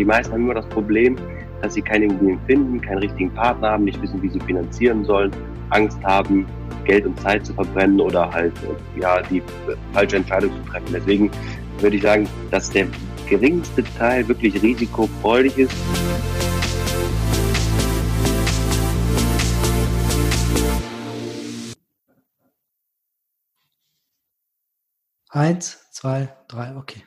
die meisten haben immer das Problem, dass sie keine Immobilien finden, keinen richtigen Partner haben, nicht wissen, wie sie finanzieren sollen, Angst haben, Geld und Zeit zu verbrennen oder halt ja die falsche Entscheidung zu treffen. Deswegen würde ich sagen, dass der geringste Teil wirklich risikofreudig ist. Eins, zwei, drei, okay.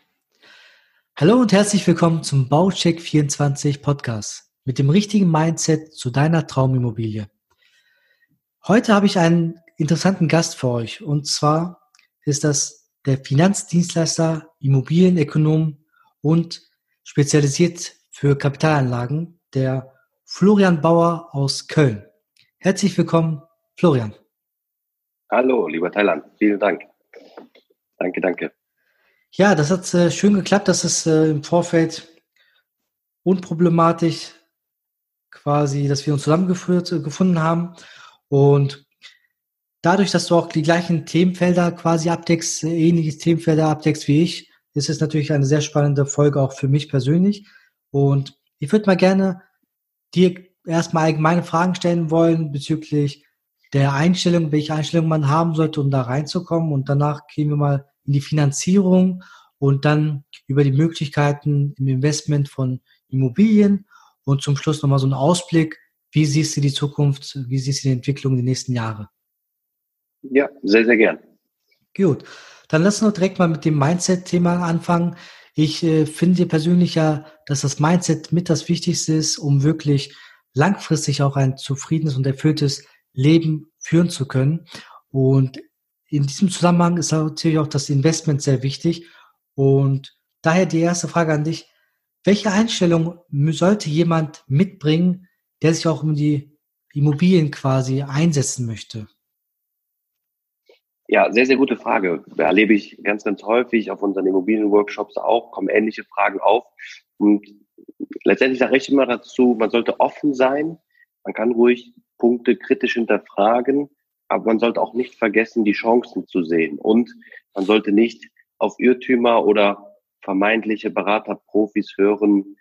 Hallo und herzlich willkommen zum Baucheck 24 Podcast mit dem richtigen Mindset zu deiner Traumimmobilie. Heute habe ich einen interessanten Gast für euch und zwar ist das der Finanzdienstleister, Immobilienökonom und spezialisiert für Kapitalanlagen, der Florian Bauer aus Köln. Herzlich willkommen, Florian. Hallo, lieber Thailand. Vielen Dank. Danke, danke. Ja, das hat äh, schön geklappt, dass es äh, im Vorfeld unproblematisch quasi, dass wir uns zusammengeführt äh, gefunden haben und dadurch, dass du auch die gleichen Themenfelder quasi abdeckst, äh, ähnliche Themenfelder abdeckst wie ich, ist es natürlich eine sehr spannende Folge auch für mich persönlich. Und ich würde mal gerne dir erstmal allgemeine Fragen stellen wollen bezüglich der Einstellung, welche Einstellung man haben sollte, um da reinzukommen. Und danach gehen wir mal in die Finanzierung und dann über die Möglichkeiten im Investment von Immobilien und zum Schluss nochmal so ein Ausblick. Wie siehst du die Zukunft? Wie siehst du die Entwicklung in den nächsten Jahren? Ja, sehr, sehr gern. Gut. Dann lass uns direkt mal mit dem Mindset-Thema anfangen. Ich äh, finde persönlich ja, dass das Mindset mit das Wichtigste ist, um wirklich langfristig auch ein zufriedenes und erfülltes Leben führen zu können. Und in diesem Zusammenhang ist natürlich auch das Investment sehr wichtig. Und daher die erste Frage an dich. Welche Einstellung sollte jemand mitbringen, der sich auch um die Immobilien quasi einsetzen möchte? Ja, sehr, sehr gute Frage. Erlebe ich ganz, ganz häufig auf unseren Immobilienworkshops auch, kommen ähnliche Fragen auf. Und letztendlich sage ich immer dazu, man sollte offen sein. Man kann ruhig Punkte kritisch hinterfragen, aber man sollte auch nicht vergessen, die Chancen zu sehen. Und man sollte nicht auf Irrtümer oder vermeintliche Beraterprofis hören,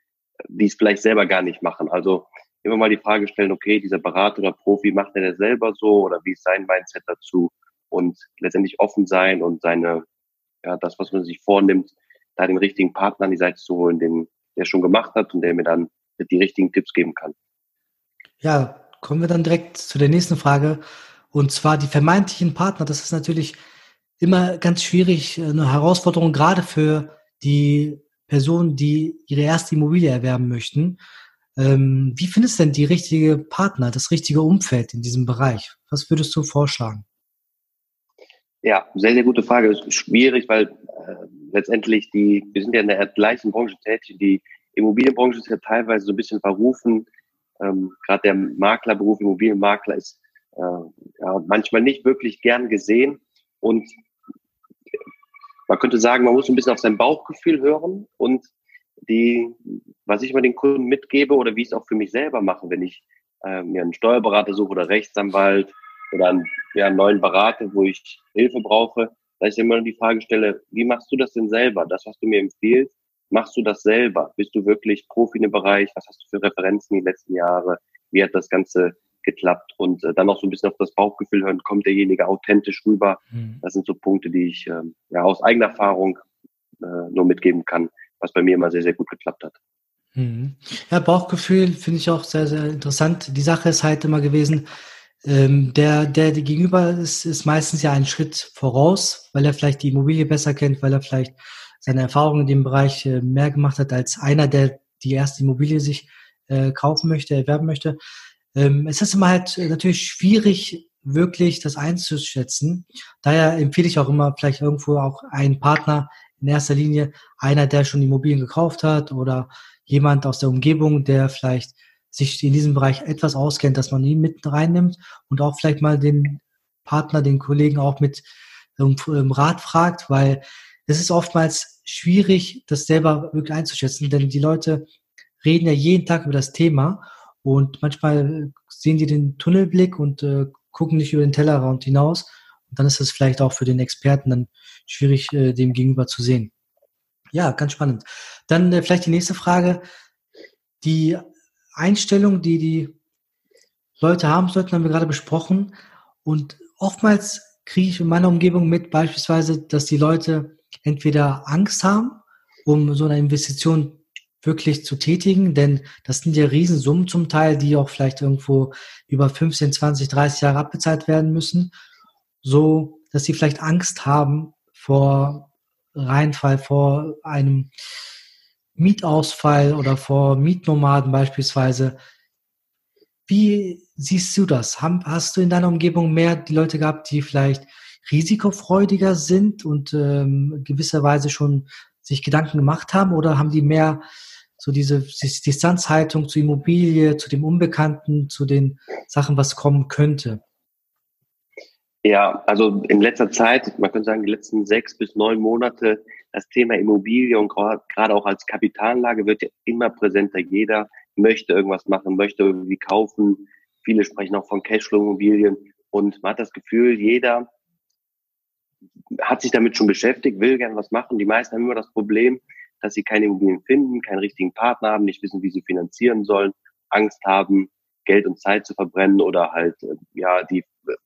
die es vielleicht selber gar nicht machen. Also immer mal die Frage stellen, okay, dieser Berater oder Profi, macht er das selber so oder wie ist sein Mindset dazu? Und letztendlich offen sein und seine, ja, das, was man sich vornimmt, da den richtigen Partner an die Seite zu holen, den der schon gemacht hat und der mir dann die richtigen Tipps geben kann. Ja, kommen wir dann direkt zu der nächsten Frage. Und zwar die vermeintlichen Partner. Das ist natürlich immer ganz schwierig, eine Herausforderung, gerade für die Personen, die ihre erste Immobilie erwerben möchten. Ähm, wie findest du denn die richtige Partner, das richtige Umfeld in diesem Bereich? Was würdest du vorschlagen? Ja, sehr, sehr gute Frage. Ist schwierig, weil äh, letztendlich die, wir sind ja in der gleichen Branche tätig. Die Immobilienbranche ist ja teilweise so ein bisschen verrufen. Ähm, Gerade der Maklerberuf, Immobilienmakler ist äh, ja, manchmal nicht wirklich gern gesehen. Und man könnte sagen, man muss ein bisschen auf sein Bauchgefühl hören und die, was ich mal den Kunden mitgebe oder wie ich es auch für mich selber mache, wenn ich äh, mir einen Steuerberater suche oder Rechtsanwalt oder einen, ja, einen neuen Berater, wo ich Hilfe brauche, da ich immer die Frage stelle, wie machst du das denn selber? Das, was du mir empfiehlst, machst du das selber? Bist du wirklich Profi dem Bereich? Was hast du für Referenzen die letzten Jahre? Wie hat das Ganze geklappt? Und äh, dann auch so ein bisschen auf das Bauchgefühl hören, kommt derjenige authentisch rüber? Mhm. Das sind so Punkte, die ich äh, ja aus eigener Erfahrung äh, nur mitgeben kann, was bei mir immer sehr, sehr gut geklappt hat. Mhm. Ja, Bauchgefühl finde ich auch sehr, sehr interessant. Die Sache ist halt immer gewesen, ähm, der, der gegenüber ist, ist meistens ja einen Schritt voraus, weil er vielleicht die Immobilie besser kennt, weil er vielleicht seine Erfahrungen in dem Bereich äh, mehr gemacht hat als einer, der die erste Immobilie sich äh, kaufen möchte, erwerben möchte. Ähm, es ist immer halt natürlich schwierig, wirklich das einzuschätzen. Daher empfehle ich auch immer vielleicht irgendwo auch einen Partner in erster Linie, einer, der schon Immobilien gekauft hat oder jemand aus der Umgebung, der vielleicht sich in diesem Bereich etwas auskennt, dass man ihn mit reinnimmt und auch vielleicht mal den Partner, den Kollegen auch mit um, um Rat fragt, weil es ist oftmals schwierig, das selber wirklich einzuschätzen, denn die Leute reden ja jeden Tag über das Thema und manchmal sehen die den Tunnelblick und äh, gucken nicht über den Tellerrand hinaus und dann ist es vielleicht auch für den Experten dann schwierig, äh, dem gegenüber zu sehen. Ja, ganz spannend. Dann äh, vielleicht die nächste Frage. die Einstellung, die die Leute haben sollten, haben wir gerade besprochen. Und oftmals kriege ich in meiner Umgebung mit beispielsweise, dass die Leute entweder Angst haben, um so eine Investition wirklich zu tätigen, denn das sind ja Riesensummen zum Teil, die auch vielleicht irgendwo über 15, 20, 30 Jahre abbezahlt werden müssen, so dass sie vielleicht Angst haben vor Reinfall, vor einem Mietausfall oder vor Mietnomaden beispielsweise. Wie siehst du das? Hast du in deiner Umgebung mehr die Leute gehabt, die vielleicht risikofreudiger sind und ähm, gewisserweise schon sich Gedanken gemacht haben oder haben die mehr so diese Distanzhaltung zur Immobilie, zu dem Unbekannten, zu den Sachen, was kommen könnte? Ja, also in letzter Zeit, man könnte sagen, die letzten sechs bis neun Monate, das Thema Immobilie und gerade auch als Kapitalanlage wird ja immer präsenter. Jeder möchte irgendwas machen, möchte irgendwie kaufen. Viele sprechen auch von Cashflow-Immobilien und man hat das Gefühl, jeder hat sich damit schon beschäftigt, will gerne was machen. Die meisten haben immer das Problem, dass sie keine Immobilien finden, keinen richtigen Partner haben, nicht wissen, wie sie finanzieren sollen, Angst haben, Geld und Zeit zu verbrennen oder halt äh, ja die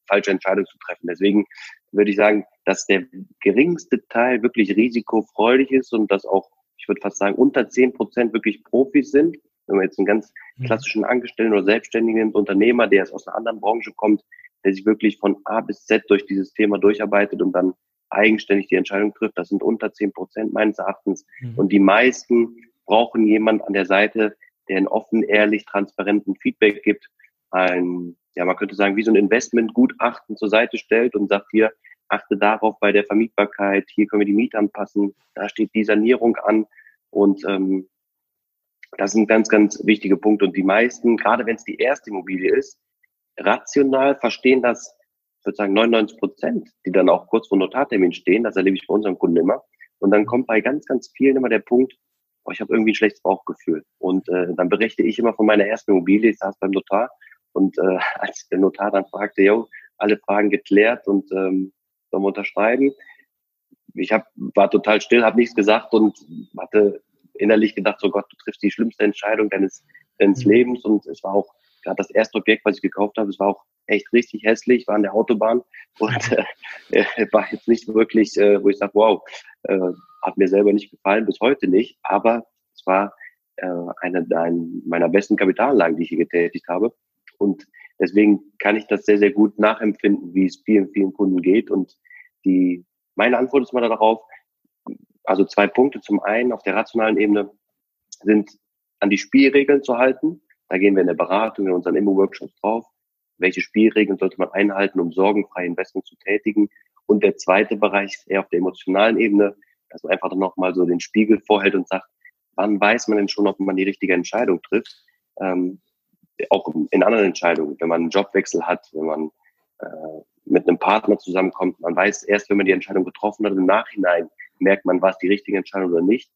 falsche Entscheidung zu treffen. Deswegen würde ich sagen, dass der geringste Teil wirklich risikofreudig ist und dass auch, ich würde fast sagen, unter zehn Prozent wirklich Profis sind. Wenn man jetzt einen ganz mhm. klassischen Angestellten oder selbstständigen Unternehmer, der jetzt aus einer anderen Branche kommt, der sich wirklich von A bis Z durch dieses Thema durcharbeitet und dann eigenständig die Entscheidung trifft, das sind unter zehn Prozent meines Erachtens. Mhm. Und die meisten brauchen jemand an der Seite, der einen offen, ehrlich, transparenten Feedback gibt, ein, ja, man könnte sagen, wie so ein Investmentgutachten zur Seite stellt und sagt hier, achte darauf bei der Vermietbarkeit, hier können wir die Miete anpassen, da steht die Sanierung an und ähm, das sind ganz, ganz wichtige Punkte. Und die meisten, gerade wenn es die erste Immobilie ist, rational verstehen das, würde sagen, 99 Prozent, die dann auch kurz vor Notartermin stehen. Das erlebe ich bei unseren Kunden immer. Und dann kommt bei ganz, ganz vielen immer der Punkt, oh, ich habe irgendwie ein schlechtes Bauchgefühl. Und äh, dann berichte ich immer von meiner ersten Immobilie, ich saß beim Notar und äh, als der Notar dann fragte, jo, alle Fragen geklärt und ähm, sollen wir unterschreiben. Ich hab, war total still, habe nichts gesagt und hatte innerlich gedacht, so Gott, du triffst die schlimmste Entscheidung deines, deines mhm. Lebens. Und es war auch gerade das erste Objekt, was ich gekauft habe, es war auch echt richtig hässlich, war an der Autobahn und äh, war jetzt nicht wirklich, äh, wo ich sage, wow, äh, hat mir selber nicht gefallen, bis heute nicht, aber es war äh, eine, eine meiner besten Kapitalanlagen, die ich hier getätigt habe. Und deswegen kann ich das sehr, sehr gut nachempfinden, wie es vielen, vielen Kunden geht. Und die, meine Antwort ist mal darauf, also zwei Punkte. Zum einen auf der rationalen Ebene sind an die Spielregeln zu halten. Da gehen wir in der Beratung, in unseren Immo-Workshops drauf. Welche Spielregeln sollte man einhalten, um sorgenfrei Investment zu tätigen? Und der zweite Bereich ist eher auf der emotionalen Ebene, dass man einfach nochmal so den Spiegel vorhält und sagt, wann weiß man denn schon, ob man die richtige Entscheidung trifft? Ähm, auch in anderen Entscheidungen, wenn man einen Jobwechsel hat, wenn man äh, mit einem Partner zusammenkommt, man weiß erst, wenn man die Entscheidung getroffen hat, im Nachhinein merkt man, war es die richtige Entscheidung oder nicht.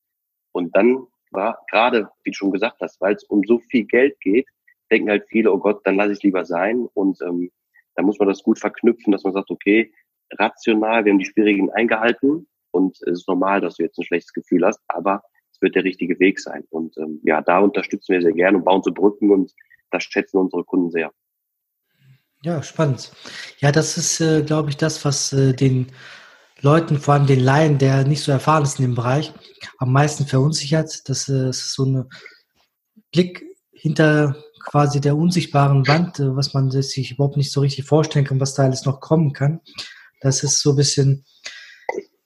Und dann war gerade, wie du schon gesagt hast, weil es um so viel Geld geht, denken halt viele, oh Gott, dann lasse ich lieber sein. Und ähm, da muss man das gut verknüpfen, dass man sagt, okay, rational, wir haben die Spielregeln eingehalten und es ist normal, dass du jetzt ein schlechtes Gefühl hast, aber es wird der richtige Weg sein. Und ähm, ja, da unterstützen wir sehr gerne und bauen so Brücken und das schätzen unsere Kunden sehr. Ja, spannend. Ja, das ist, äh, glaube ich, das, was äh, den Leuten, vor allem den Laien, der nicht so erfahren ist in dem Bereich, am meisten verunsichert. Das äh, ist so ein Blick hinter quasi der unsichtbaren Wand, äh, was man sich überhaupt nicht so richtig vorstellen kann, was da alles noch kommen kann. Das ist so ein bisschen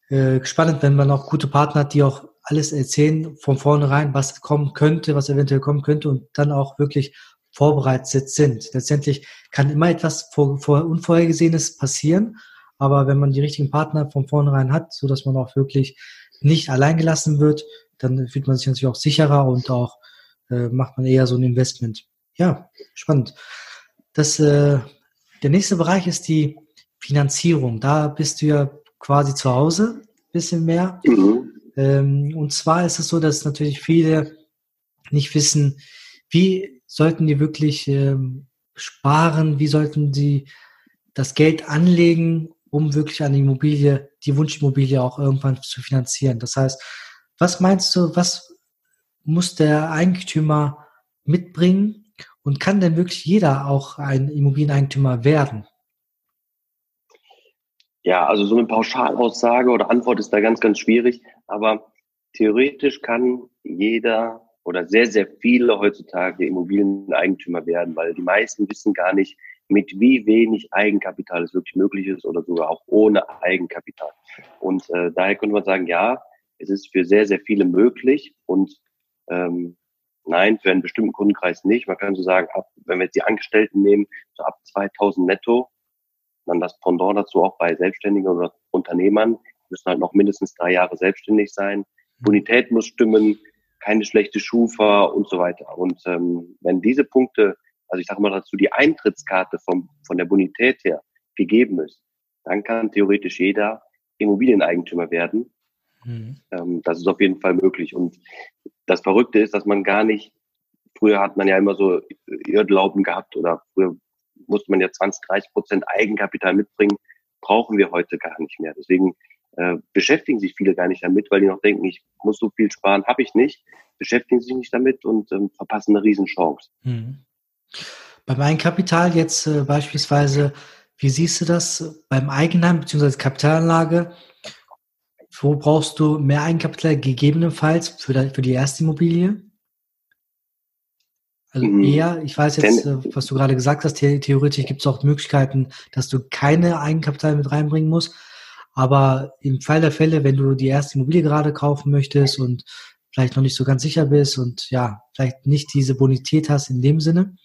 äh, spannend, wenn man auch gute Partner hat, die auch alles erzählen von vornherein, was kommen könnte, was eventuell kommen könnte und dann auch wirklich vorbereitet sind. Letztendlich kann immer etwas vor, vor Unvorhergesehenes passieren, aber wenn man die richtigen Partner von vornherein hat, so dass man auch wirklich nicht allein gelassen wird, dann fühlt man sich natürlich auch sicherer und auch äh, macht man eher so ein Investment. Ja, spannend. Das, äh, der nächste Bereich ist die Finanzierung. Da bist du ja quasi zu Hause, bisschen mehr. Mhm. Ähm, und zwar ist es so, dass natürlich viele nicht wissen, wie sollten die wirklich ähm, sparen, wie sollten sie das Geld anlegen, um wirklich eine Immobilie, die Wunschimmobilie auch irgendwann zu finanzieren. Das heißt, was meinst du, was muss der Eigentümer mitbringen? Und kann denn wirklich jeder auch ein Immobilieneigentümer werden? Ja, also so eine Pauschalaussage oder Antwort ist da ganz, ganz schwierig. Aber theoretisch kann jeder oder sehr, sehr viele heutzutage Immobilieneigentümer werden, weil die meisten wissen gar nicht, mit wie wenig Eigenkapital es wirklich möglich ist oder sogar auch ohne Eigenkapital. Und äh, daher könnte man sagen, ja, es ist für sehr, sehr viele möglich und ähm, nein, für einen bestimmten Kundenkreis nicht. Man kann so sagen, ab, wenn wir jetzt die Angestellten nehmen, so ab 2000 netto, dann das Pendant dazu auch bei Selbstständigen oder Unternehmern, müssen halt noch mindestens drei Jahre selbstständig sein. Bonität muss stimmen, keine schlechte Schufa und so weiter. Und ähm, wenn diese Punkte, also ich sage mal dazu, die Eintrittskarte vom, von der Bonität her gegeben ist, dann kann theoretisch jeder Immobilieneigentümer werden. Mhm. Ähm, das ist auf jeden Fall möglich. Und das Verrückte ist, dass man gar nicht, früher hat man ja immer so Irrglauben gehabt oder früher musste man ja 20, 30 Prozent Eigenkapital mitbringen, brauchen wir heute gar nicht mehr. Deswegen äh, beschäftigen sich viele gar nicht damit, weil die noch denken, ich muss so viel sparen, habe ich nicht, beschäftigen sich nicht damit und ähm, verpassen eine Riesenchance. Mhm. Beim Eigenkapital jetzt äh, beispielsweise, wie siehst du das beim Eigenheim bzw. Kapitalanlage? Wo brauchst du mehr Eigenkapital gegebenenfalls für, die, für die erste Immobilie? Also mhm. eher, ich weiß jetzt, äh, was du gerade gesagt hast, theoretisch gibt es auch Möglichkeiten, dass du keine Eigenkapital mit reinbringen musst. Aber im Fall der Fälle, wenn du die erste Immobilie gerade kaufen möchtest und vielleicht noch nicht so ganz sicher bist und ja, vielleicht nicht diese Bonität hast in dem Sinne,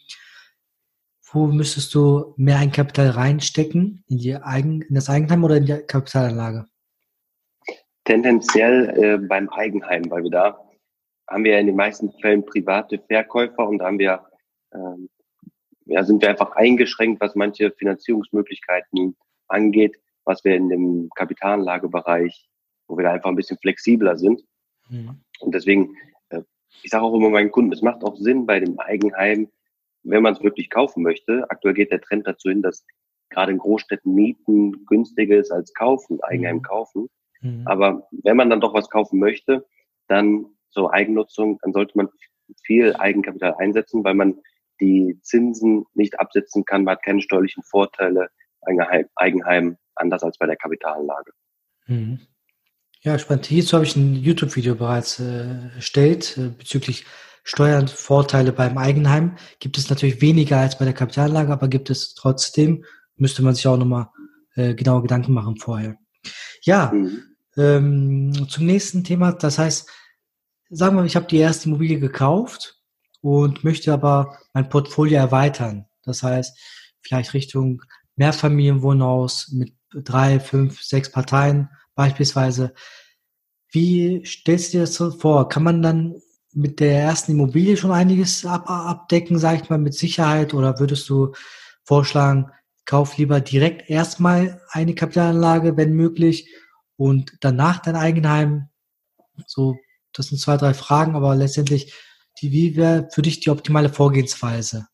wo müsstest du mehr Eigenkapital reinstecken? In, die Eigen, in das Eigenheim oder in die Kapitalanlage? Tendenziell äh, beim Eigenheim, weil wir da haben wir in den meisten Fällen private Verkäufer und da haben wir, ähm, ja, sind wir einfach eingeschränkt, was manche Finanzierungsmöglichkeiten angeht was wir in dem Kapitalanlagebereich, wo wir da einfach ein bisschen flexibler sind. Mhm. Und deswegen, äh, ich sage auch immer meinen Kunden, es macht auch Sinn bei dem Eigenheim, wenn man es wirklich kaufen möchte. Aktuell geht der Trend dazu hin, dass gerade in Großstädten Mieten günstiger ist als kaufen, Eigenheim mhm. kaufen. Mhm. Aber wenn man dann doch was kaufen möchte, dann so Eigennutzung, dann sollte man viel Eigenkapital einsetzen, weil man die Zinsen nicht absetzen kann, man hat keine steuerlichen Vorteile, Eigenheim, Eigenheim anders als bei der Kapitalanlage. Mhm. Ja, spannend. Hierzu habe ich ein YouTube-Video bereits äh, erstellt äh, bezüglich Steuernvorteile beim Eigenheim. Gibt es natürlich weniger als bei der Kapitalanlage, aber gibt es trotzdem. Müsste man sich auch nochmal äh, genaue Gedanken machen vorher. Ja, mhm. ähm, zum nächsten Thema. Das heißt, sagen wir, ich habe die erste Immobilie gekauft und möchte aber mein Portfolio erweitern. Das heißt, vielleicht Richtung Mehrfamilienwohnhaus mit drei, fünf, sechs Parteien beispielsweise. Wie stellst du dir das so vor? Kann man dann mit der ersten Immobilie schon einiges ab abdecken, sag ich mal, mit Sicherheit? Oder würdest du vorschlagen, kauf lieber direkt erstmal eine Kapitalanlage, wenn möglich, und danach dein Eigenheim? So, das sind zwei, drei Fragen, aber letztendlich, die, wie wäre für dich die optimale Vorgehensweise?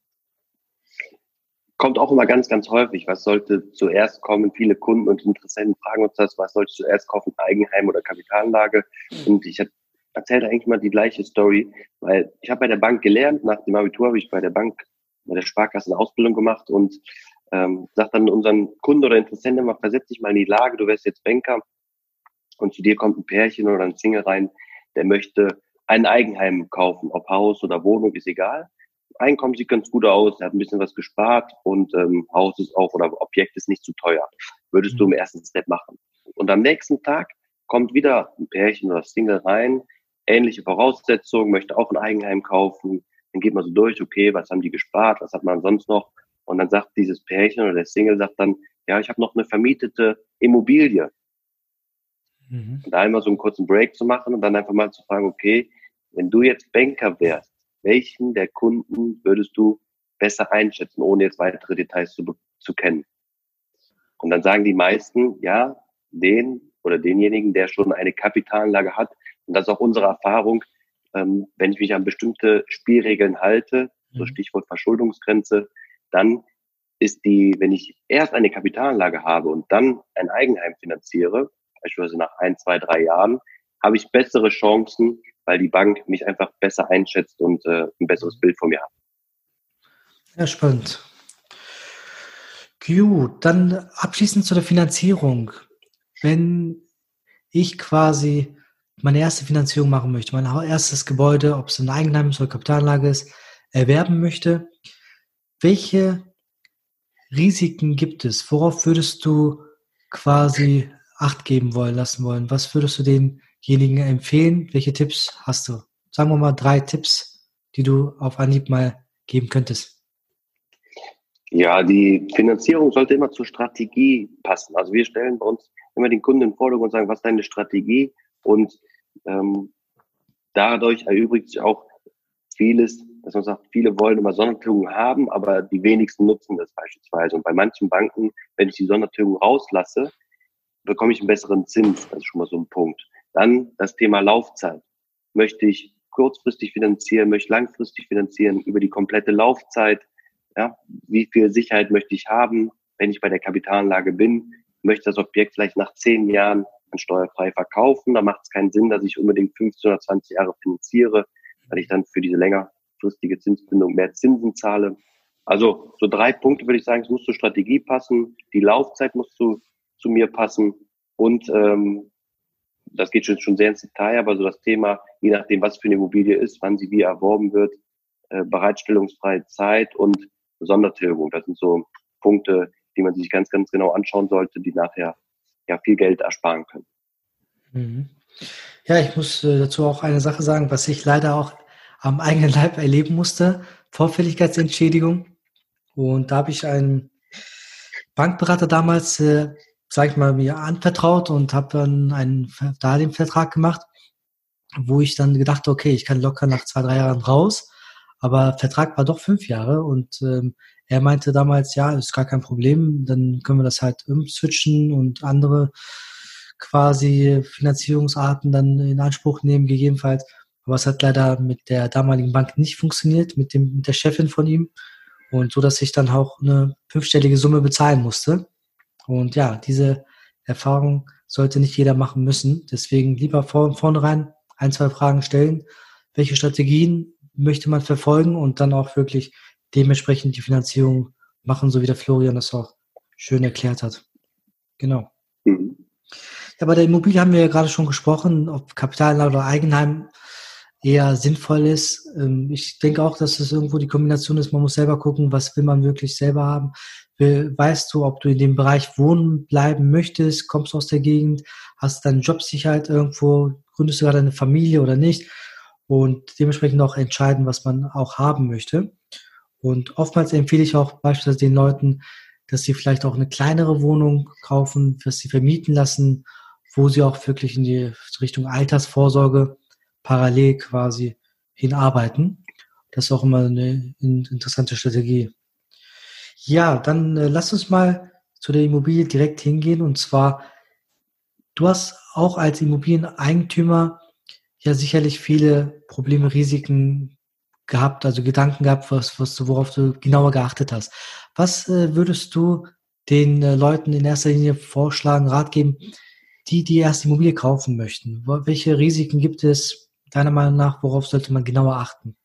kommt auch immer ganz, ganz häufig. Was sollte zuerst kommen? Viele Kunden und Interessenten fragen uns das, was sollte zuerst kaufen? Eigenheim oder Kapitalanlage? Mhm. Und ich erzähle eigentlich mal die gleiche Story, weil ich habe bei der Bank gelernt, nach dem Abitur habe ich bei der Bank, bei der Sparkasse eine Ausbildung gemacht und ähm, sagt dann unseren Kunden oder Interessenten immer, versetz dich mal in die Lage, du wärst jetzt Banker und zu dir kommt ein Pärchen oder ein Single rein, der möchte ein Eigenheim kaufen, ob Haus oder Wohnung, ist egal. Einkommen sieht ganz gut aus, er hat ein bisschen was gespart und ähm, Haus ist auch oder Objekt ist nicht zu teuer. Würdest du im ersten Step machen. Und am nächsten Tag kommt wieder ein Pärchen oder Single rein, ähnliche Voraussetzungen, möchte auch ein Eigenheim kaufen. Dann geht man so durch, okay, was haben die gespart, was hat man sonst noch? Und dann sagt dieses Pärchen oder der Single sagt dann, ja, ich habe noch eine vermietete Immobilie. Mhm. Und da einmal so einen kurzen Break zu machen und dann einfach mal zu fragen, okay, wenn du jetzt Banker wärst, welchen der Kunden würdest du besser einschätzen, ohne jetzt weitere Details zu, zu kennen? Und dann sagen die meisten, ja, den oder denjenigen, der schon eine Kapitalanlage hat. Und das ist auch unsere Erfahrung, ähm, wenn ich mich an bestimmte Spielregeln halte, so mhm. Stichwort Verschuldungsgrenze, dann ist die, wenn ich erst eine Kapitalanlage habe und dann ein Eigenheim finanziere, beispielsweise nach ein, zwei, drei Jahren, habe ich bessere Chancen, weil die Bank mich einfach besser einschätzt und äh, ein besseres Bild von mir hat. Ja, spannend. Gut, dann abschließend zu der Finanzierung. Wenn ich quasi meine erste Finanzierung machen möchte, mein erstes Gebäude, ob es ein Eigenheim oder Kapitalanlage ist, erwerben möchte, welche Risiken gibt es? Worauf würdest du quasi Acht geben wollen, lassen wollen? Was würdest du denjenigen empfehlen? Welche Tipps hast du? Sagen wir mal drei Tipps, die du auf Anhieb mal geben könntest. Ja, die Finanzierung sollte immer zur Strategie passen. Also wir stellen bei uns immer den Kunden in den Vordergrund und sagen, was ist deine Strategie? Und ähm, dadurch erübrigt sich auch vieles, dass man sagt, viele wollen immer Sondertilgung haben, aber die wenigsten nutzen das beispielsweise. Und bei manchen Banken, wenn ich die Sondertilgung rauslasse, bekomme ich einen besseren Zins. Das ist schon mal so ein Punkt. Dann das Thema Laufzeit. Möchte ich kurzfristig finanzieren, möchte ich langfristig finanzieren, über die komplette Laufzeit. Ja, wie viel Sicherheit möchte ich haben, wenn ich bei der Kapitalanlage bin? Möchte das Objekt vielleicht nach zehn Jahren steuerfrei verkaufen? Da macht es keinen Sinn, dass ich unbedingt 15 oder 20 Jahre finanziere, weil ich dann für diese längerfristige Zinsbindung mehr Zinsen zahle. Also so drei Punkte würde ich sagen, es muss zur Strategie passen, die Laufzeit muss zu, zu mir passen und ähm, das geht schon, schon sehr ins Detail, aber so das Thema, je nachdem, was für eine Immobilie ist, wann sie wie erworben wird, äh, bereitstellungsfreie Zeit und Sondertilgung. Das sind so Punkte, die man sich ganz, ganz genau anschauen sollte, die nachher ja viel Geld ersparen können. Mhm. Ja, ich muss äh, dazu auch eine Sache sagen, was ich leider auch am eigenen Leib erleben musste, Vorfälligkeitsentschädigung. Und da habe ich einen Bankberater damals, äh, sag ich mal, mir anvertraut und habe dann einen Darlehensvertrag gemacht, wo ich dann gedacht, okay, ich kann locker nach zwei, drei Jahren raus. Aber Vertrag war doch fünf Jahre und ähm, er meinte damals, ja, ist gar kein Problem, dann können wir das halt umswitchen und andere quasi Finanzierungsarten dann in Anspruch nehmen, gegebenenfalls. Aber es hat leider mit der damaligen Bank nicht funktioniert, mit dem, mit der Chefin von ihm. Und so, dass ich dann auch eine fünfstellige Summe bezahlen musste. Und ja, diese Erfahrung sollte nicht jeder machen müssen. Deswegen lieber vor, vornherein ein, zwei Fragen stellen. Welche Strategien möchte man verfolgen und dann auch wirklich dementsprechend die Finanzierung machen, so wie der Florian das auch schön erklärt hat. Genau. Mhm. Ja, bei der Immobilie haben wir ja gerade schon gesprochen, ob Kapitalanlage oder Eigenheim eher sinnvoll ist. Ähm, ich denke auch, dass es irgendwo die Kombination ist, man muss selber gucken, was will man wirklich selber haben. Weißt du, ob du in dem Bereich wohnen bleiben möchtest, kommst du aus der Gegend, hast deine Jobsicherheit irgendwo, gründest du gerade eine Familie oder nicht und dementsprechend auch entscheiden, was man auch haben möchte. Und oftmals empfehle ich auch beispielsweise den Leuten, dass sie vielleicht auch eine kleinere Wohnung kaufen, dass sie vermieten lassen, wo sie auch wirklich in die Richtung Altersvorsorge parallel quasi hinarbeiten. Das ist auch immer eine interessante Strategie. Ja, dann äh, lass uns mal zu der Immobilie direkt hingehen. Und zwar, du hast auch als Immobilieneigentümer ja sicherlich viele Probleme, Risiken gehabt, also Gedanken gehabt, was, was du, worauf du genauer geachtet hast. Was äh, würdest du den äh, Leuten in erster Linie vorschlagen, Rat geben, die die erste Immobilie kaufen möchten? Welche Risiken gibt es deiner Meinung nach? Worauf sollte man genauer achten?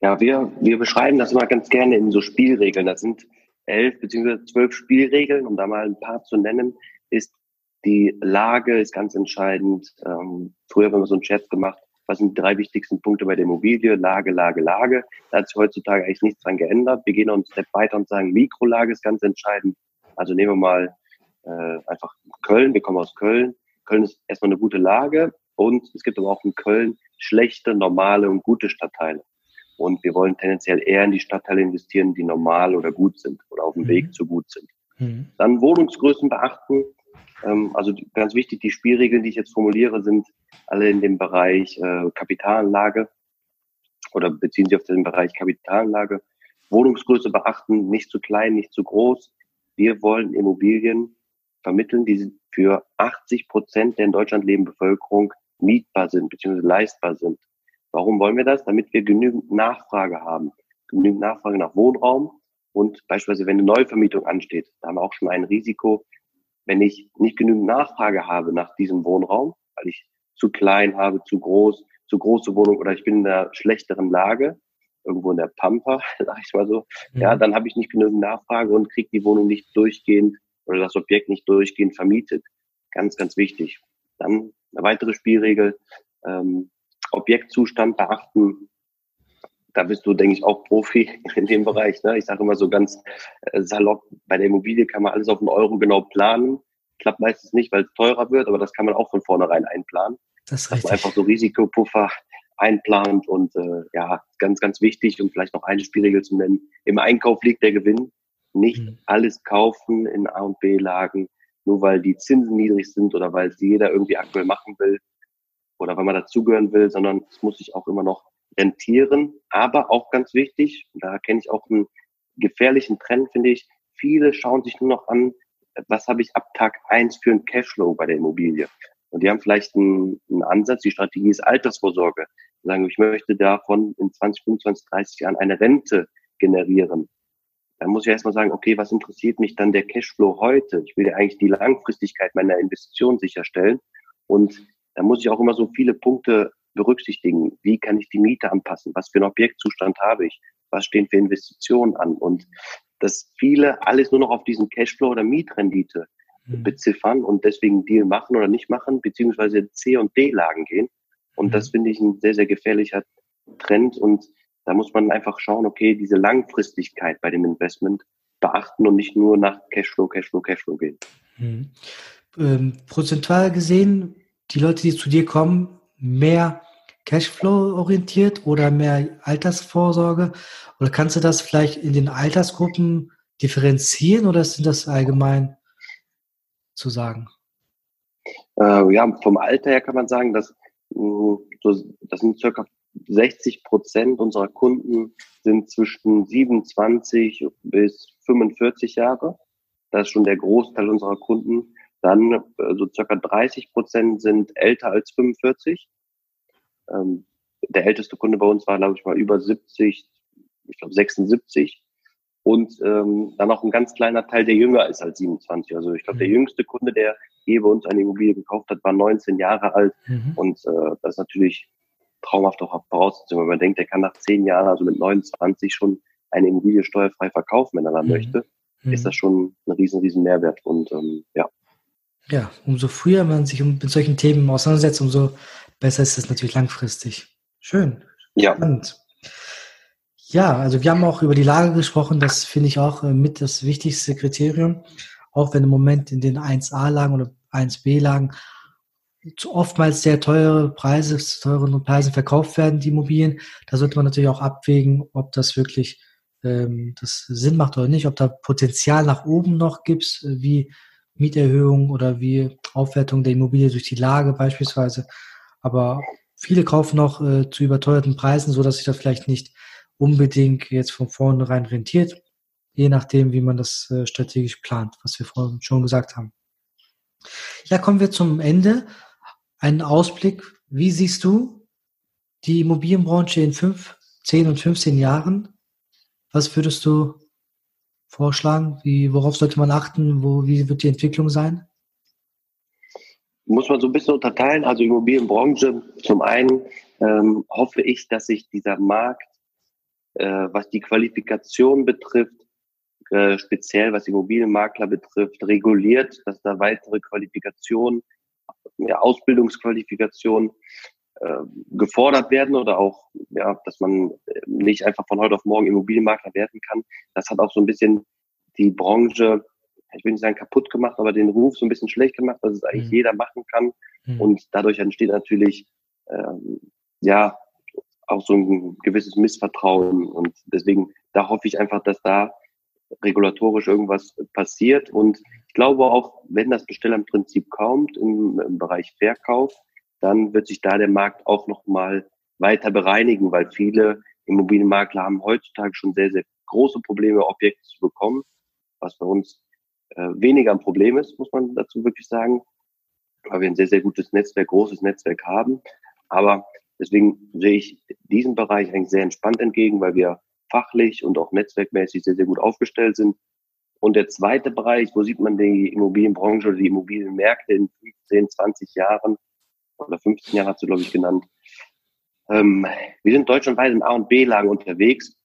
Ja, wir, wir beschreiben das mal ganz gerne in so Spielregeln. Das sind elf beziehungsweise zwölf Spielregeln, um da mal ein paar zu nennen, ist die Lage ist ganz entscheidend. Ähm, früher haben wir so einen Chat gemacht, was sind die drei wichtigsten Punkte bei der Immobilie? Lage, Lage, Lage. Da hat sich heutzutage eigentlich nichts dran geändert. Wir gehen noch einen Step weiter und sagen, Mikrolage ist ganz entscheidend. Also nehmen wir mal äh, einfach Köln. Wir kommen aus Köln. Köln ist erstmal eine gute Lage und es gibt aber auch in Köln schlechte, normale und gute Stadtteile. Und wir wollen tendenziell eher in die Stadtteile investieren, die normal oder gut sind oder auf dem mhm. Weg zu gut sind. Mhm. Dann Wohnungsgrößen beachten. Ähm, also ganz wichtig, die Spielregeln, die ich jetzt formuliere, sind alle in dem Bereich äh, Kapitalanlage oder beziehen sich auf den Bereich Kapitalanlage. Wohnungsgröße beachten, nicht zu klein, nicht zu groß. Wir wollen Immobilien vermitteln, die für 80 Prozent der in Deutschland lebenden Bevölkerung mietbar sind bzw. leistbar sind. Warum wollen wir das? Damit wir genügend Nachfrage haben. Genügend Nachfrage nach Wohnraum und beispielsweise, wenn eine Neuvermietung ansteht, da haben wir auch schon ein Risiko, wenn ich nicht genügend Nachfrage habe nach diesem Wohnraum, weil ich zu klein habe, zu groß, zu große Wohnung oder ich bin in einer schlechteren Lage, irgendwo in der Pampa, sag ich mal so, mhm. ja, dann habe ich nicht genügend Nachfrage und kriege die Wohnung nicht durchgehend oder das Objekt nicht durchgehend vermietet. Ganz, ganz wichtig. Dann eine weitere Spielregel, ähm, Objektzustand beachten. Da bist du, denke ich, auch Profi in dem Bereich. Ne? Ich sage immer so ganz äh, salopp, bei der Immobilie kann man alles auf einen Euro genau planen. Klappt meistens nicht, weil es teurer wird, aber das kann man auch von vornherein einplanen. Das ist richtig. einfach so Risikopuffer einplant und äh, ja, ganz, ganz wichtig, um vielleicht noch eine Spielregel zu nennen. Im Einkauf liegt der Gewinn. Nicht mhm. alles kaufen in A und B-Lagen, nur weil die Zinsen niedrig sind oder weil es jeder irgendwie aktuell machen will oder weil man dazugehören will, sondern es muss sich auch immer noch rentieren. Aber auch ganz wichtig, da kenne ich auch einen gefährlichen Trend, finde ich, viele schauen sich nur noch an, was habe ich ab Tag eins für einen Cashflow bei der Immobilie. Und die haben vielleicht einen, einen Ansatz, die Strategie ist Altersvorsorge. Die sagen, ich möchte davon in 20, 25, 30 Jahren eine Rente generieren. Dann muss ich erstmal sagen, okay, was interessiert mich dann der Cashflow heute? Ich will ja eigentlich die Langfristigkeit meiner Investition sicherstellen. Und da muss ich auch immer so viele Punkte berücksichtigen. Wie kann ich die Miete anpassen? Was für einen Objektzustand habe ich? Was stehen für Investitionen an? Und dass viele alles nur noch auf diesen Cashflow oder Mietrendite mhm. beziffern und deswegen Deal machen oder nicht machen, beziehungsweise C- und D-Lagen gehen. Und mhm. das finde ich ein sehr, sehr gefährlicher Trend. Und da muss man einfach schauen, okay, diese Langfristigkeit bei dem Investment beachten und nicht nur nach Cashflow, Cashflow, Cashflow gehen. Mhm. Ähm, prozentual gesehen, die Leute, die zu dir kommen, mehr Cashflow orientiert oder mehr Altersvorsorge? Oder kannst du das vielleicht in den Altersgruppen differenzieren oder sind das allgemein zu sagen? Äh, ja, vom Alter her kann man sagen, dass mh, so, das sind circa 60 Prozent unserer Kunden sind zwischen 27 bis 45 Jahre. Das ist schon der Großteil unserer Kunden. Dann äh, so circa 30 Prozent sind älter als 45. Ähm, der älteste Kunde bei uns war, glaube ich, mal über 70, ich glaube 76 und ähm, dann auch ein ganz kleiner Teil, der jünger ist als 27. Also ich glaube, der mhm. jüngste Kunde, der je bei uns eine Immobilie gekauft hat, war 19 Jahre alt mhm. und äh, das ist natürlich traumhaft auch Voraussetzung. Wenn man denkt, der kann nach zehn Jahren, also mit 29 schon eine Immobilie steuerfrei verkaufen, wenn er dann mhm. möchte, mhm. ist das schon ein riesen, riesen Mehrwert und ähm, ja. Ja, umso früher man sich mit solchen Themen auseinandersetzt, umso besser ist es natürlich langfristig. Schön. Ja. Spannend. Ja, also wir haben auch über die Lage gesprochen. Das finde ich auch äh, mit das wichtigste Kriterium. Auch wenn im Moment in den 1a-Lagen oder 1b-Lagen oftmals sehr teure Preise, zu teuren Preisen verkauft werden, die Immobilien. Da sollte man natürlich auch abwägen, ob das wirklich ähm, das Sinn macht oder nicht, ob da Potenzial nach oben noch gibt, äh, wie Mieterhöhung oder wie Aufwertung der Immobilie durch die Lage beispielsweise. Aber viele kaufen noch äh, zu überteuerten Preisen, so dass sich das vielleicht nicht unbedingt jetzt von vornherein rentiert, je nachdem, wie man das äh, strategisch plant, was wir vorhin schon gesagt haben. Ja, kommen wir zum Ende. Ein Ausblick. Wie siehst du die Immobilienbranche in fünf, zehn und 15 Jahren? Was würdest du vorschlagen? Wie, worauf sollte man achten? Wo, wie wird die Entwicklung sein? Muss man so ein bisschen unterteilen. Also Immobilienbranche, zum einen ähm, hoffe ich, dass sich dieser Markt äh, was die Qualifikation betrifft, äh, speziell was Immobilienmakler betrifft, reguliert, dass da weitere Qualifikationen, ja, Ausbildungsqualifikationen gefordert werden oder auch, ja, dass man nicht einfach von heute auf morgen Immobilienmakler werden kann. Das hat auch so ein bisschen die Branche, ich will nicht sagen kaputt gemacht, aber den Ruf so ein bisschen schlecht gemacht, dass es eigentlich mhm. jeder machen kann. Mhm. Und dadurch entsteht natürlich, ähm, ja, auch so ein gewisses Missvertrauen. Und deswegen, da hoffe ich einfach, dass da regulatorisch irgendwas passiert. Und ich glaube auch, wenn das Bestellerprinzip kommt im, im Bereich Verkauf, dann wird sich da der Markt auch nochmal weiter bereinigen, weil viele Immobilienmakler haben heutzutage schon sehr, sehr große Probleme, Objekte zu bekommen, was bei uns äh, weniger ein Problem ist, muss man dazu wirklich sagen, weil wir ein sehr, sehr gutes Netzwerk, großes Netzwerk haben. Aber Deswegen sehe ich diesen Bereich eigentlich sehr entspannt entgegen, weil wir fachlich und auch netzwerkmäßig sehr, sehr gut aufgestellt sind. Und der zweite Bereich, wo sieht man die Immobilienbranche oder die Immobilienmärkte in 15, 20 Jahren? Oder 15 Jahren hast du, glaube ich, genannt. Ähm, wir sind deutschlandweit in A- und B-Lagen unterwegs,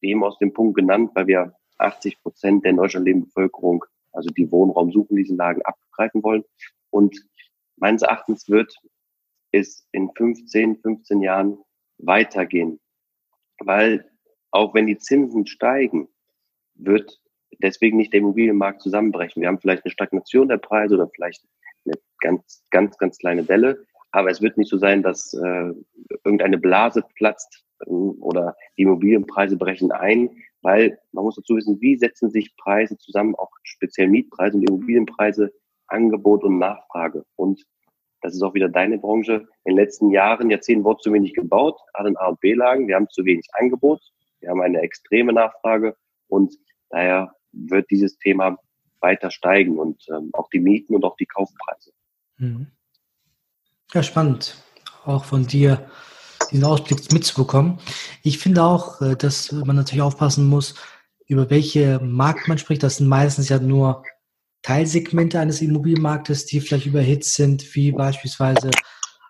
eben aus dem Punkt genannt, weil wir 80 Prozent der in Deutschland lebenden Bevölkerung, also die Wohnraum suchen, diese Lagen abgreifen wollen. Und meines Erachtens wird es in 15, 15 Jahren weitergehen. Weil auch wenn die Zinsen steigen, wird deswegen nicht der Immobilienmarkt zusammenbrechen. Wir haben vielleicht eine Stagnation der Preise oder vielleicht eine ganz, ganz, ganz kleine Welle. Aber es wird nicht so sein, dass äh, irgendeine Blase platzt äh, oder die Immobilienpreise brechen ein, weil man muss dazu wissen, wie setzen sich Preise zusammen, auch speziell Mietpreise und Immobilienpreise, Angebot und Nachfrage. Und das ist auch wieder deine Branche. In den letzten Jahren, Jahrzehnten wurde zu wenig gebaut, gerade in A- und B-Lagen. Wir haben zu wenig Angebot. Wir haben eine extreme Nachfrage und daher wird dieses Thema weiter steigen und ähm, auch die Mieten und auch die Kaufpreise. Mhm. Ja, spannend, auch von dir diesen Ausblick mitzubekommen. Ich finde auch, äh, dass man natürlich aufpassen muss, über welche Markt man spricht. Das sind meistens ja nur Teilsegmente eines Immobilienmarktes, die vielleicht überhitzt sind, wie beispielsweise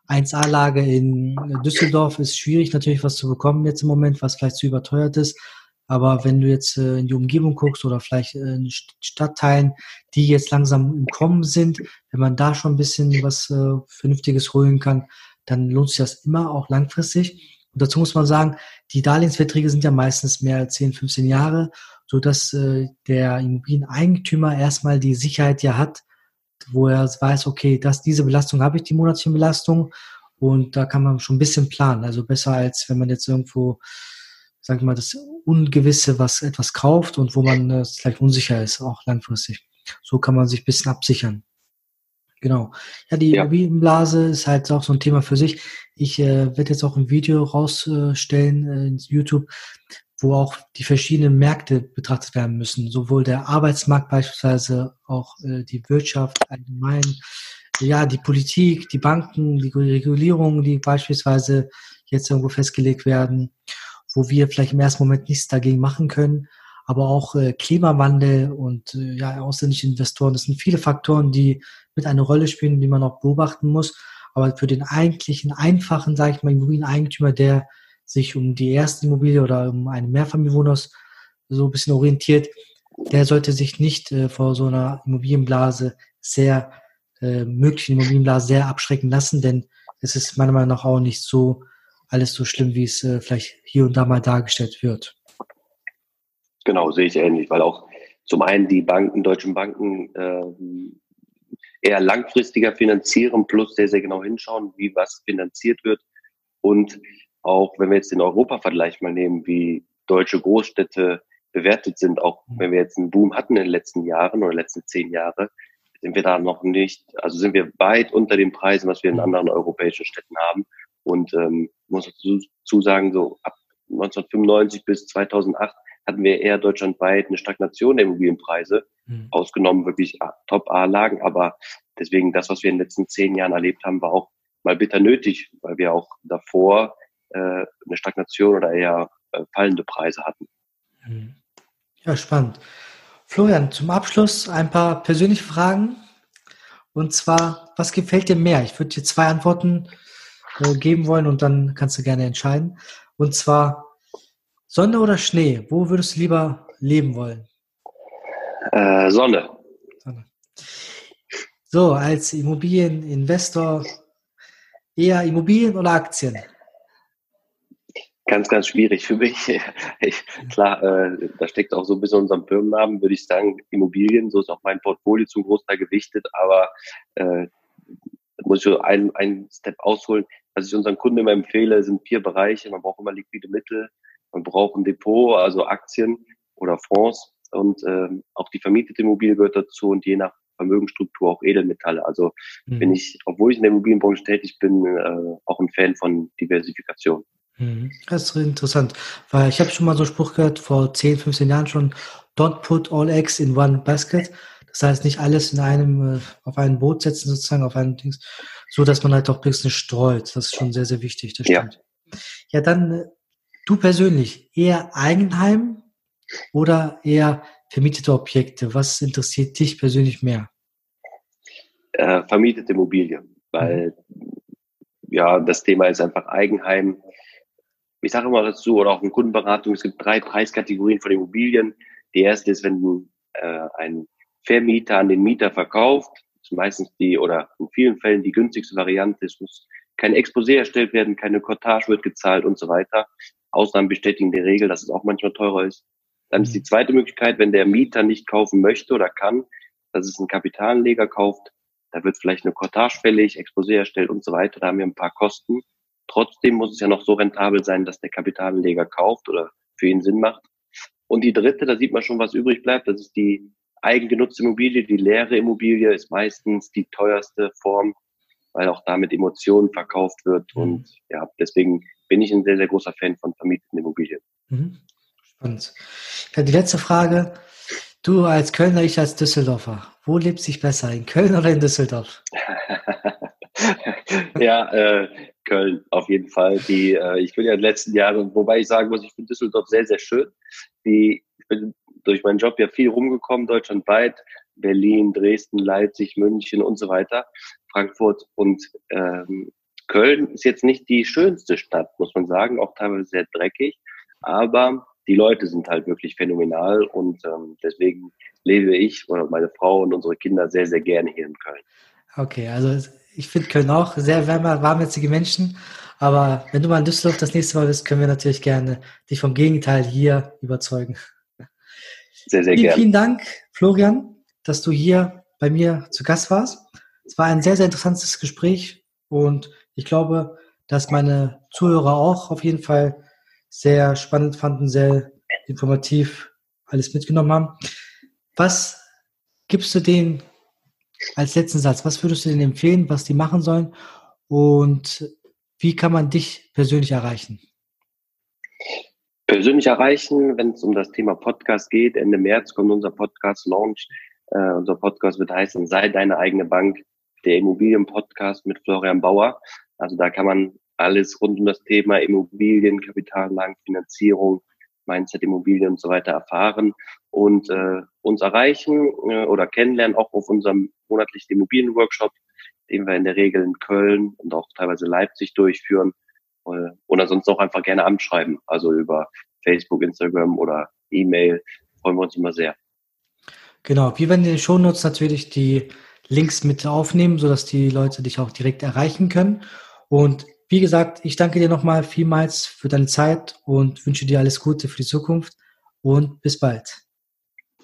1A-Lage in Düsseldorf ist schwierig natürlich was zu bekommen jetzt im Moment, was vielleicht zu überteuert ist. Aber wenn du jetzt äh, in die Umgebung guckst oder vielleicht äh, in Stadtteilen, die jetzt langsam im Kommen sind, wenn man da schon ein bisschen was äh, Vernünftiges holen kann, dann lohnt sich das immer auch langfristig. Und dazu muss man sagen, die Darlehensverträge sind ja meistens mehr als 10, 15 Jahre, so dass äh, der Immobilieneigentümer erstmal die Sicherheit ja hat, wo er weiß, okay, das, diese Belastung habe ich, die monatliche Belastung. Und da kann man schon ein bisschen planen. Also besser als wenn man jetzt irgendwo, sag ich mal, das Ungewisse, was etwas kauft und wo man äh, vielleicht unsicher ist, auch langfristig. So kann man sich ein bisschen absichern. Genau. Ja, die ja. Immobilienblase ist halt auch so ein Thema für sich. Ich äh, werde jetzt auch ein Video rausstellen äh, in YouTube, wo auch die verschiedenen Märkte betrachtet werden müssen. Sowohl der Arbeitsmarkt beispielsweise, auch äh, die Wirtschaft allgemein, ja, die Politik, die Banken, die Regulierungen, die beispielsweise jetzt irgendwo festgelegt werden wo wir vielleicht im ersten Moment nichts dagegen machen können. Aber auch äh, Klimawandel und äh, ja, ausländische Investoren, das sind viele Faktoren, die mit eine Rolle spielen, die man auch beobachten muss. Aber für den eigentlichen, einfachen, sage ich mal, Immobilieneigentümer, der sich um die erste Immobilie oder um eine Mehrfamilienwohnhaus so ein bisschen orientiert, der sollte sich nicht äh, vor so einer Immobilienblase sehr, äh, möglichen Immobilienblase sehr abschrecken lassen, denn es ist meiner Meinung nach auch nicht so alles so schlimm, wie es äh, vielleicht hier und da mal dargestellt wird. Genau, sehe ich ähnlich, weil auch zum einen die Banken, deutschen Banken äh, eher langfristiger finanzieren, plus sehr, sehr genau hinschauen, wie was finanziert wird. Und auch wenn wir jetzt den Europa-Vergleich mal nehmen, wie deutsche Großstädte bewertet sind, auch mhm. wenn wir jetzt einen Boom hatten in den letzten Jahren oder letzten zehn Jahre, sind wir da noch nicht, also sind wir weit unter den Preisen, was wir in mhm. anderen europäischen Städten haben. Und ähm, muss dazu sagen, so ab 1995 bis 2008 hatten wir eher deutschlandweit eine Stagnation der Immobilienpreise, mhm. ausgenommen wirklich Top-A-Lagen. Aber deswegen das, was wir in den letzten zehn Jahren erlebt haben, war auch mal bitter nötig, weil wir auch davor äh, eine Stagnation oder eher äh, fallende Preise hatten. Mhm. Ja, spannend. Florian, zum Abschluss ein paar persönliche Fragen. Und zwar, was gefällt dir mehr? Ich würde dir zwei Antworten äh, geben wollen und dann kannst du gerne entscheiden. Und zwar Sonne oder Schnee? Wo würdest du lieber leben wollen? Äh, Sonne. Sonne. So, als Immobilieninvestor eher Immobilien oder Aktien? Ganz, ganz schwierig für mich. Ich, klar, äh, da steckt auch so ein bisschen unserem Firmennamen, würde ich sagen, Immobilien. So ist auch mein Portfolio zum Großteil gewichtet, aber äh, muss ich so einen, einen Step ausholen. Was ich unseren Kunden immer empfehle, sind vier Bereiche. Man braucht immer liquide Mittel, man braucht ein Depot, also Aktien oder Fonds und ähm, auch die vermietete Immobilie gehört dazu und je nach Vermögensstruktur auch Edelmetalle. Also mhm. bin ich, obwohl ich in der Immobilienbranche tätig bin, äh, auch ein Fan von Diversifikation. Mhm. Das ist interessant, weil ich habe schon mal so einen Spruch gehört vor 10, 15 Jahren schon, don't put all eggs in one basket. Das heißt, nicht alles in einem, äh, auf ein Boot setzen, sozusagen, auf ein Dings, so dass man halt auch ein bisschen streut. Das ist schon sehr, sehr wichtig, das stimmt. Ja, ja dann, äh, du persönlich, eher Eigenheim oder eher vermietete Objekte? Was interessiert dich persönlich mehr? Äh, vermietete Immobilie, weil mhm. ja, das Thema ist einfach Eigenheim. Ich sage immer dazu, oder auch in Kundenberatung, es gibt drei Preiskategorien von Immobilien. Die erste ist, wenn äh, ein Vermieter an den Mieter verkauft, das ist meistens die oder in vielen Fällen die günstigste Variante. Es muss kein Exposé erstellt werden, keine Cottage wird gezahlt und so weiter. Ausnahmen bestätigen die Regel, dass es auch manchmal teurer ist. Dann ist die mhm. zweite Möglichkeit, wenn der Mieter nicht kaufen möchte oder kann, dass es ein Kapitalanleger kauft, da wird vielleicht eine Cottage fällig, Exposé erstellt und so weiter, da haben wir ein paar Kosten. Trotzdem muss es ja noch so rentabel sein, dass der Kapitalanleger kauft oder für ihn Sinn macht. Und die dritte, da sieht man schon, was übrig bleibt, das ist die eigengenutzte Immobilie. Die leere Immobilie ist meistens die teuerste Form, weil auch damit Emotionen verkauft wird. Mhm. Und ja, deswegen bin ich ein sehr, sehr großer Fan von vermieteten Immobilien. Mhm. Spannend. Die letzte Frage. Du als Kölner, ich als Düsseldorfer. Wo lebt sich besser, in Köln oder in Düsseldorf? ja, äh, Köln auf jeden Fall. Die, äh, ich bin ja in den letzten Jahren, wobei ich sagen muss, ich finde Düsseldorf sehr, sehr schön. Die, ich bin durch meinen Job ja viel rumgekommen, deutschlandweit. Berlin, Dresden, Leipzig, München und so weiter, Frankfurt und ähm, Köln ist jetzt nicht die schönste Stadt, muss man sagen, auch teilweise sehr dreckig, aber die Leute sind halt wirklich phänomenal und ähm, deswegen lebe ich oder meine Frau und unsere Kinder sehr, sehr gerne hier in Köln. Okay, also ich finde Köln auch sehr warmherzige Menschen, aber wenn du mal in Düsseldorf das nächste Mal bist, können wir natürlich gerne dich vom Gegenteil hier überzeugen. Sehr, sehr gerne. Vielen Dank, Florian, dass du hier bei mir zu Gast warst. Es war ein sehr, sehr interessantes Gespräch und ich glaube, dass meine Zuhörer auch auf jeden Fall sehr spannend fanden, sehr informativ alles mitgenommen haben. Was gibst du denen als letzten Satz? Was würdest du denen empfehlen, was die machen sollen? Und wie kann man dich persönlich erreichen? Persönlich erreichen, wenn es um das Thema Podcast geht. Ende März kommt unser Podcast Launch. Äh, unser Podcast wird heißen Sei deine eigene Bank, der Immobilienpodcast mit Florian Bauer. Also da kann man alles rund um das Thema Immobilien, Kapitalanlagen, Finanzierung, Mindset, Immobilien und so weiter erfahren und äh, uns erreichen äh, oder kennenlernen, auch auf unserem monatlichen Immobilienworkshop, den wir in der Regel in Köln und auch teilweise Leipzig durchführen. Oder sonst auch einfach gerne anschreiben, also über Facebook, Instagram oder E-Mail. Freuen wir uns immer sehr. Genau, wir werden in den Shownotes natürlich die Links mit aufnehmen, sodass die Leute dich auch direkt erreichen können. Und wie gesagt, ich danke dir nochmal vielmals für deine Zeit und wünsche dir alles Gute für die Zukunft und bis bald.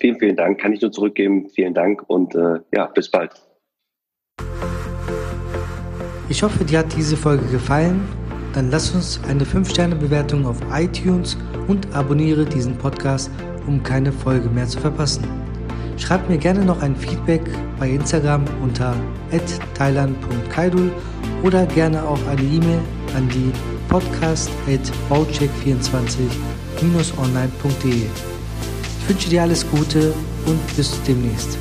Vielen, vielen Dank. Kann ich nur zurückgeben. Vielen Dank und äh, ja, bis bald. Ich hoffe, dir hat diese Folge gefallen. Dann lass uns eine 5-Sterne-Bewertung auf iTunes und abonniere diesen Podcast, um keine Folge mehr zu verpassen. Schreib mir gerne noch ein Feedback bei Instagram unter thailand.kaidul oder gerne auch eine E-Mail an die podcast.baucheck24-online.de. Ich wünsche dir alles Gute und bis demnächst.